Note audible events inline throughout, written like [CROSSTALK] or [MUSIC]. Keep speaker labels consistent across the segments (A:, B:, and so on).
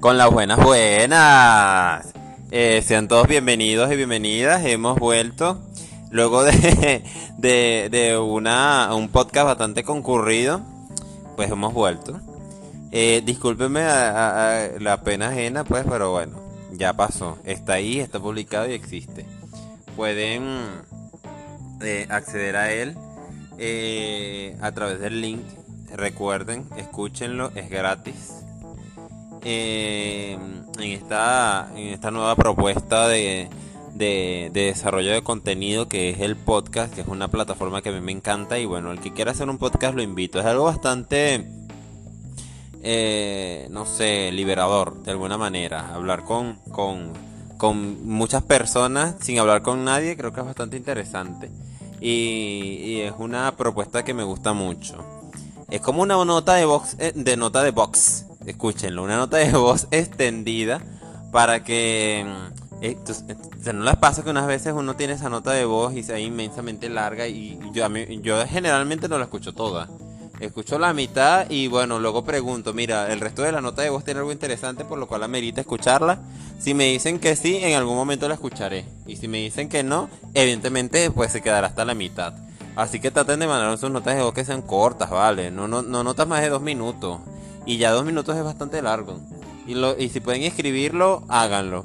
A: con las buenas buenas. Eh, sean todos bienvenidos y bienvenidas. Hemos vuelto luego de, [LAUGHS] de, una, un podcast bastante concurrido. Pues hemos vuelto. Eh, discúlpenme la pena ajena, pues, pero bueno, ya pasó. Está ahí, está publicado y existe. Pueden eh, acceder a él a través del link. Recuerden, escúchenlo, es gratis. Eh, en, esta, en esta nueva propuesta de, de, desarrollo de contenido que es el podcast, que es una plataforma que a mí me encanta. Y bueno, el que quiera hacer un podcast lo invito. Es algo bastante, eh, no sé, liberador de alguna manera. Hablar con, con, con muchas personas sin hablar con nadie creo que es bastante interesante. Y, y, es una propuesta que me gusta mucho. Es como una nota de box, eh, de nota de box escúchenlo, una nota de voz [LAUGHS] extendida para que... Eh, no les pasa que unas veces uno tiene esa nota de voz y sea inmensamente larga y yo, a yo generalmente no la escucho toda. Escucho la mitad y bueno, luego pregunto, mira, el resto de la nota de voz tiene algo interesante por lo cual amerita escucharla. Si me dicen que sí, en algún momento la escucharé. Y si me dicen que no, evidentemente pues se quedará hasta la mitad. Así que traten de mandar sus notas de voz que sean cortas, ¿vale? No, no, no notas más de dos minutos. Y ya dos minutos es bastante largo. Y, lo, y si pueden escribirlo, háganlo.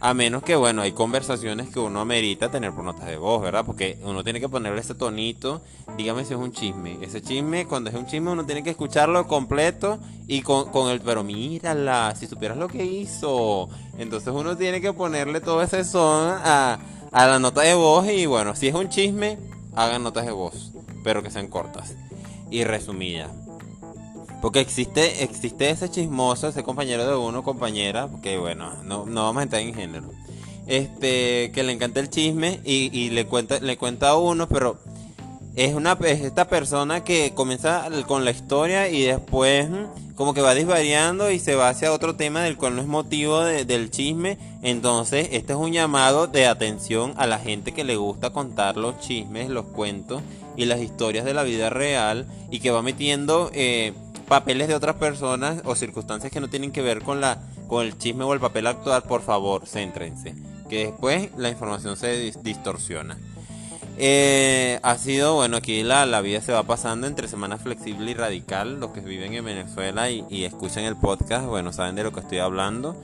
A: A menos que, bueno, hay conversaciones que uno amerita tener por notas de voz, ¿verdad? Porque uno tiene que ponerle ese tonito. Dígame si es un chisme. Ese chisme, cuando es un chisme, uno tiene que escucharlo completo y con, con el, pero mírala, si supieras lo que hizo. Entonces uno tiene que ponerle todo ese son a, a la nota de voz. Y bueno, si es un chisme, hagan notas de voz, pero que sean cortas y resumidas. Porque existe, existe ese chismoso, ese compañero de uno, compañera, que bueno, no, no vamos a entrar en género. Este, que le encanta el chisme y, y le cuenta, le cuenta a uno, pero es una esta persona que comienza con la historia y después mm, como que va disvariando y se va hacia otro tema del cual no es motivo del chisme. Entonces, este es un llamado de atención a la gente que le gusta contar los chismes, los cuentos y las historias de la vida real y que va metiendo eh, papeles de otras personas o circunstancias que no tienen que ver con la con el chisme o el papel actual, por favor, céntrense, que después la información se distorsiona. Eh, ha sido, bueno, aquí la, la, vida se va pasando entre semana flexible y radical. Los que viven en Venezuela y, escuchan el podcast, bueno, saben de lo que estoy hablando.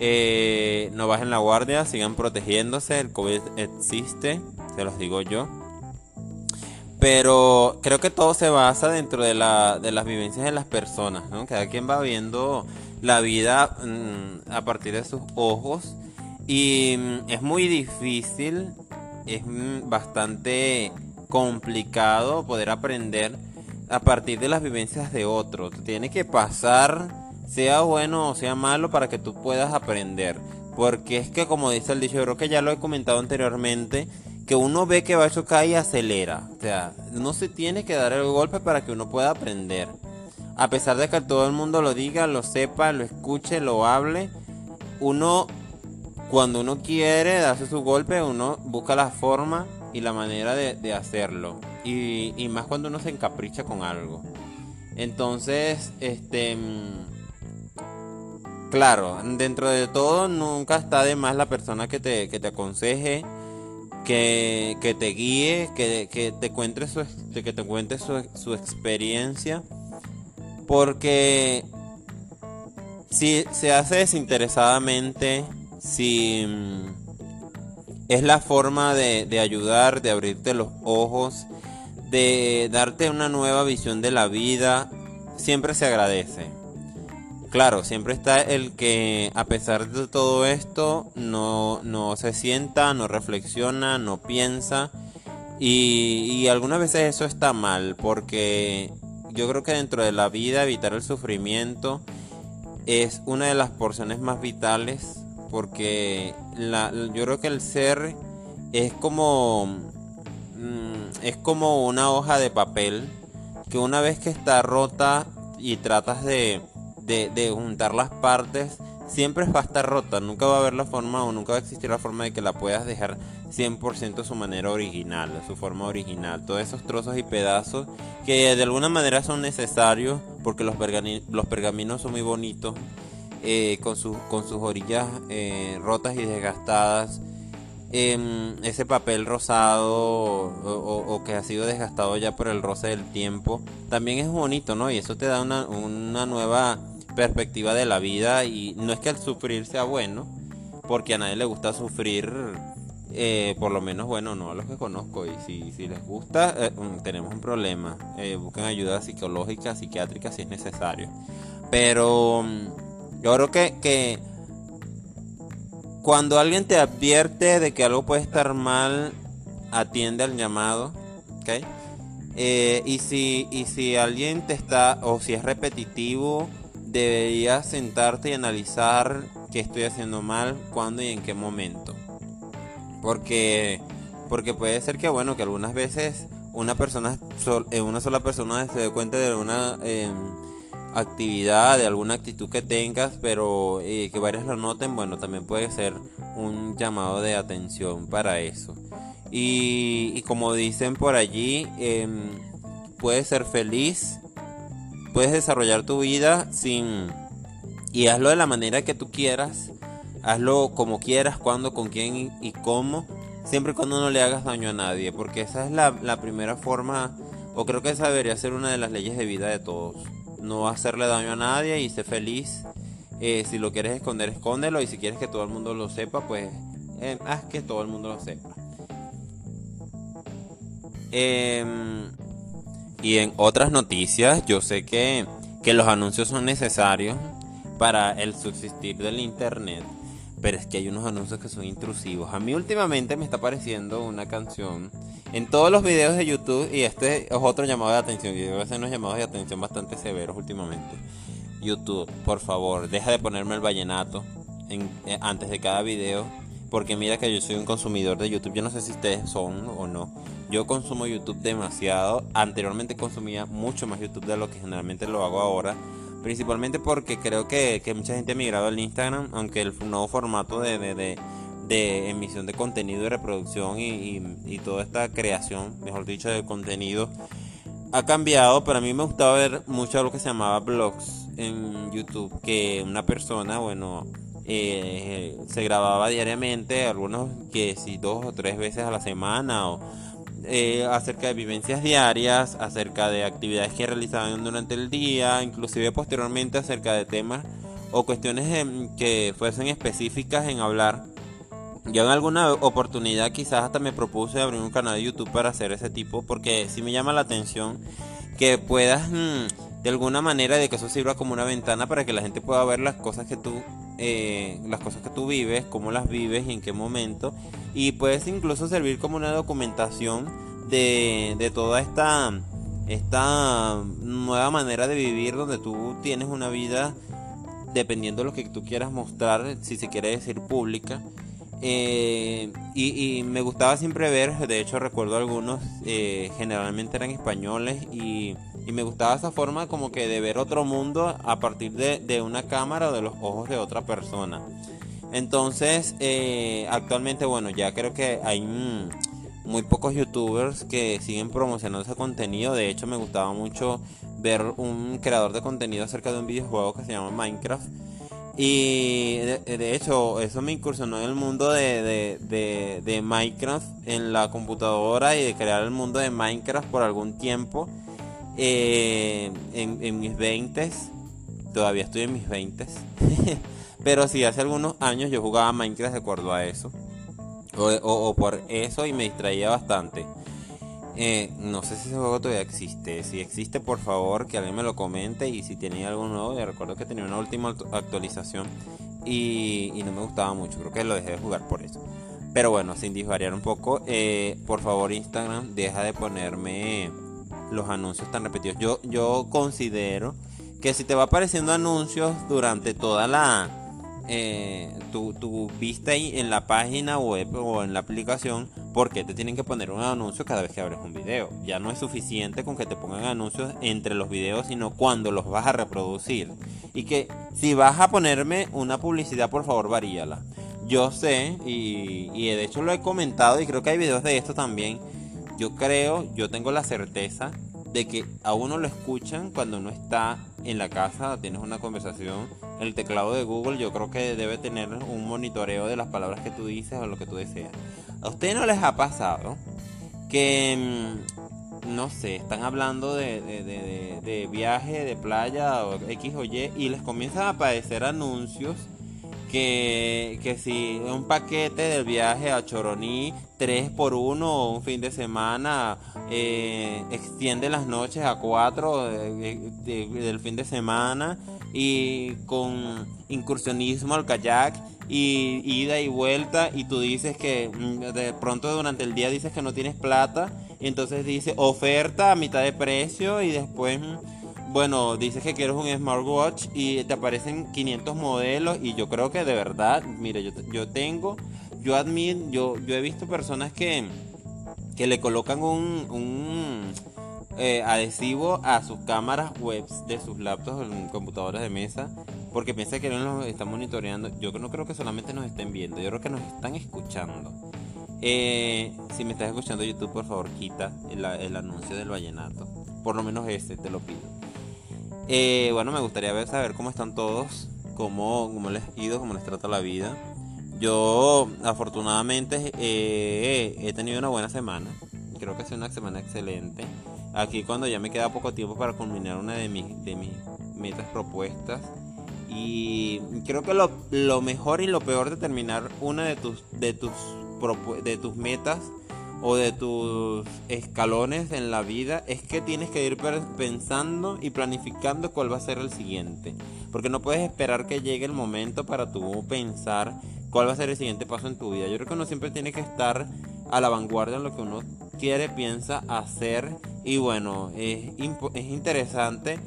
A: Eh, no bajen la guardia, sigan protegiéndose. El COVID existe, se los digo yo. Pero creo que todo se basa dentro de, la, de las vivencias de las personas, ¿no? Cada quien va viendo la vida mm, a partir de sus ojos y mm, es muy difícil, es mm, bastante complicado poder aprender a partir de las vivencias de otros. Tiene que pasar, sea bueno o sea malo, para que tú puedas aprender. Porque es que como dice el dicho, creo que ya lo he comentado anteriormente, que uno ve que va a chocar y acelera. O sea, no se tiene que dar el golpe para que uno pueda aprender. A pesar de que todo el mundo lo diga, lo sepa, lo escuche, lo hable, uno, cuando uno quiere darse su golpe, uno busca la forma y la manera de, hacerlo. Y, y, más cuando uno se encapricha con algo. Entonces, este... Mm, claro, dentro de todo nunca está de más la persona que te, que te aconseje que, te guíe, que, te cuente su, que te cuente su, experiencia. Porque si se hace desinteresadamente, si mm, es la forma de, de ayudar, de abrirte los ojos, de darte una nueva visión de la vida, siempre se agradece. Claro, siempre está el que a pesar de todo esto no, no se sienta, no reflexiona, no piensa. Y, algunas veces eso está mal porque yo creo que dentro de la vida evitar el sufrimiento es una de las porciones más vitales porque yo creo que el ser es como mm, es como una hoja de papel que una vez que está rota y tratas de de, juntar las partes siempre va a estar rota, nunca va a haber la forma o nunca va a existir la forma de que la puedas dejar 100% su manera original, su forma original. Todos esos trozos y pedazos que de alguna manera son necesarios porque los, los pergaminos son muy bonitos eh, con, con sus orillas eh, rotas y desgastadas, em, ese papel rosado o, que ha sido desgastado ya por el roce del tiempo, también es bonito, ¿no? Y eso te da una, una nueva perspectiva de la vida y no es que el sufrir sea bueno, porque a nadie le gusta sufrir eh, por lo menos, bueno, no a los que conozco. Y si, si les gusta, eh, mm, tenemos un problema. Eh, busquen ayuda psicológica, psiquiátrica si es necesario. Pero mm, yo creo que, que cuando alguien te advierte de que algo puede estar mal, atiende al llamado. ¿Ok? y, si, y si alguien te está, o si es repetitivo, deberías sentarte y analizar qué estoy haciendo mal, cuándo y en qué momento. Porque, porque puede ser que, bueno, que algunas veces una persona, eh, una sola persona se dé cuenta de alguna em, actividad, de alguna actitud que tengas, pero eh, que varias lo noten, bueno, también puede ser un llamado de atención para eso. Y, como dicen por allí, em, puedes ser feliz, puedes desarrollar tu vida sin... Y hazlo de la manera que tú quieras, Hazlo como quieras, cuando, con quién y, cómo, siempre y cuando no le hagas daño a nadie, porque esa es la, primera forma, o creo que esa debería ser una de las leyes de vida de todos. No hacerle daño a nadie y ser feliz. Eh, si lo quieres esconder, escóndelo. Y si quieres que todo el mundo lo sepa, pues eh, haz que todo el mundo lo sepa. Em, y en otras noticias, yo sé que, que los anuncios son necesarios para el subsistir del Internet. Pero es que hay unos anuncios que son intrusivos. A mí últimamente me está apareciendo una canción en todos los videos de YouTube y este es otro llamado de atención. Y debo hacer unos llamados de atención bastante severos últimamente. YouTube, por favor, deja de ponerme el vallenato en, eh, antes de cada video. Porque mira que yo soy un consumidor de YouTube. Yo no sé si ustedes son o no. Yo consumo YouTube demasiado. Anteriormente consumía mucho más YouTube de lo que generalmente lo hago ahora. Principalmente porque creo que, mucha gente ha migrado al Instagram, aunque el nuevo formato de, de, emisión de contenido y reproducción y, toda esta creación, mejor dicho, de contenido ha cambiado, pero a mí me gustaba ver mucho lo que se llamaba blogs en YouTube, que una persona, bueno, eh, se grababa diariamente, algunos que si dos o tres veces a la semana o eh, acerca de vivencias diarias, acerca de actividades que realizaban durante el día, inclusive posteriormente acerca de temas o cuestiones que fuesen específicas en hablar. Yo en alguna oportunidad quizás hasta me propuse abrir un canal de YouTube para hacer ese tipo porque si me llama la atención que puedas mm, de alguna manera de que eso sirva como una ventana para que la gente pueda ver las cosas que tú eh, las cosas que tú vives, cómo las vives y en qué momento. Y puedes incluso servir como una documentación de, de toda esta, esta nueva manera de vivir donde tú tienes una vida dependiendo de lo que tú quieras mostrar, si se quiere decir pública. Eh, y, me gustaba siempre ver, de hecho recuerdo algunos, eh, generalmente eran españoles y y me gustaba esa forma como que de ver otro mundo a partir de, una cámara o de los ojos de otra persona. Entonces, eh, actualmente, bueno, ya creo que hay mm, muy pocos youtubers que siguen promocionando ese contenido. De hecho, me gustaba mucho ver un creador de contenido acerca de un videojuego que se llama Minecraft. Y de, hecho, eso me incursionó en el mundo de, de, Minecraft en la computadora y de crear el mundo de Minecraft por algún tiempo. Eh, en, mis 20 todavía estoy en mis 20 [LAUGHS] pero sí, hace algunos años yo jugaba Minecraft de acuerdo a eso. O, por eso y me distraía bastante. Eh, no sé si ese juego todavía existe. Si existe, por favor, que alguien me lo comente. Y si tenía algo nuevo, yo recuerdo que tenía una última actualización y, no me gustaba mucho. Creo que lo dejé de jugar por eso. Pero bueno, sin disvariar un poco, eh, por favor, Instagram, deja de ponerme los anuncios tan repetidos. Yo, yo considero que si te va apareciendo anuncios durante toda la eh, tu, tu, vista ahí en la página web o en la aplicación, ¿por qué te tienen que poner un anuncio cada vez que abres un video? Ya no es suficiente con que te pongan anuncios entre los videos, sino cuando los vas a reproducir. Y que si vas a ponerme una publicidad, por favor, varíala. Yo sé, y, y de hecho lo he comentado, y creo que hay videos de esto también yo creo, yo tengo la certeza de que a uno lo escuchan cuando uno está en la casa, tienes una conversación el teclado de Google yo creo que debe tener un monitoreo de las palabras que tú dices o lo que tú deseas. ¿A ustedes no les ha pasado que, mm, no sé, están hablando de, de viaje, de playa o X o Y y les comienzan a aparecer anuncios? Que, que si un paquete del viaje a Choroní 3 por 1 un fin de semana eh, extiende las noches a 4 del fin de semana y con incursionismo al kayak y ida y vuelta y tú dices que mm, de pronto durante el día dices que no tienes plata y entonces dice oferta a mitad de precio y después mm, bueno, dices que quieres un smartwatch y te aparecen 500 modelos y yo creo que de verdad, mire, yo, yo tengo, yo admito, yo, yo he visto personas que, que le colocan un, un eh, adhesivo a sus cámaras webs de sus laptops o computadoras de mesa porque piensa que no nos están monitoreando. Yo no creo que solamente nos estén viendo, yo creo que nos están escuchando. Eh, si me estás escuchando YouTube, por favor, quita el, el anuncio del vallenato. Por lo menos ese, te lo pido. Eh, bueno, me gustaría saber cómo están todos, cómo, cómo les ha ido, cómo les trata la vida. Yo, afortunadamente, eh, he tenido una buena semana. Creo que ha sido una semana excelente. Aquí cuando ya me queda poco tiempo para culminar una de mis, de mis metas propuestas. Y creo que lo, lo mejor y lo peor de terminar una de tus, de tus, de tus metas o de tus escalones en la vida es que tienes que ir pensando y planificando cuál va a ser el siguiente. Porque no puedes esperar que llegue el momento para tú pensar cuál va a ser el siguiente paso en tu vida. Yo creo que uno siempre tiene que estar a la vanguardia en lo que uno quiere, piensa, hacer. Y bueno, es, es interesante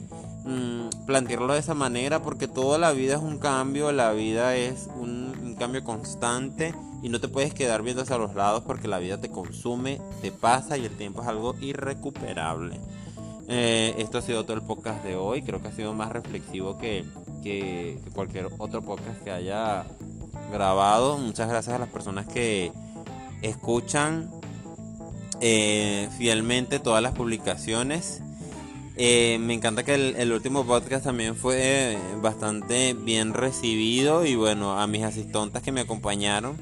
A: mm, plantearlo de esa manera porque toda la vida es un cambio, la vida es un, un cambio constante y no te puedes quedar viendo hacia los lados porque la vida te consume, te pasa y el tiempo es algo irrecuperable. Eh, esto ha sido todo el podcast de hoy, creo que ha sido más reflexivo que, que, cualquier otro podcast que haya grabado. Muchas gracias a las personas que escuchan eh, fielmente todas las publicaciones. Eh, me encanta que el, el, último podcast también fue bastante bien recibido y bueno, a mis asistentes que me acompañaron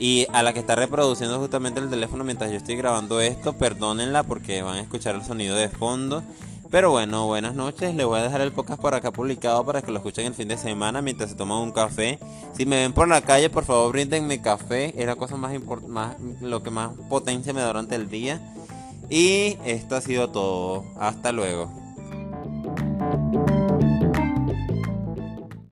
A: y a la que está reproduciendo justamente el teléfono mientras yo estoy grabando esto, perdónenla porque van a escuchar el sonido de fondo. Pero bueno, buenas noches. Les voy a dejar el podcast por acá publicado para que lo escuchen el fin de semana mientras se toman un café. Si me ven por la calle, por favor, bríndenme café. Es la cosa más importante, lo que más potencia me da durante el día. Y esto ha sido todo. Hasta luego.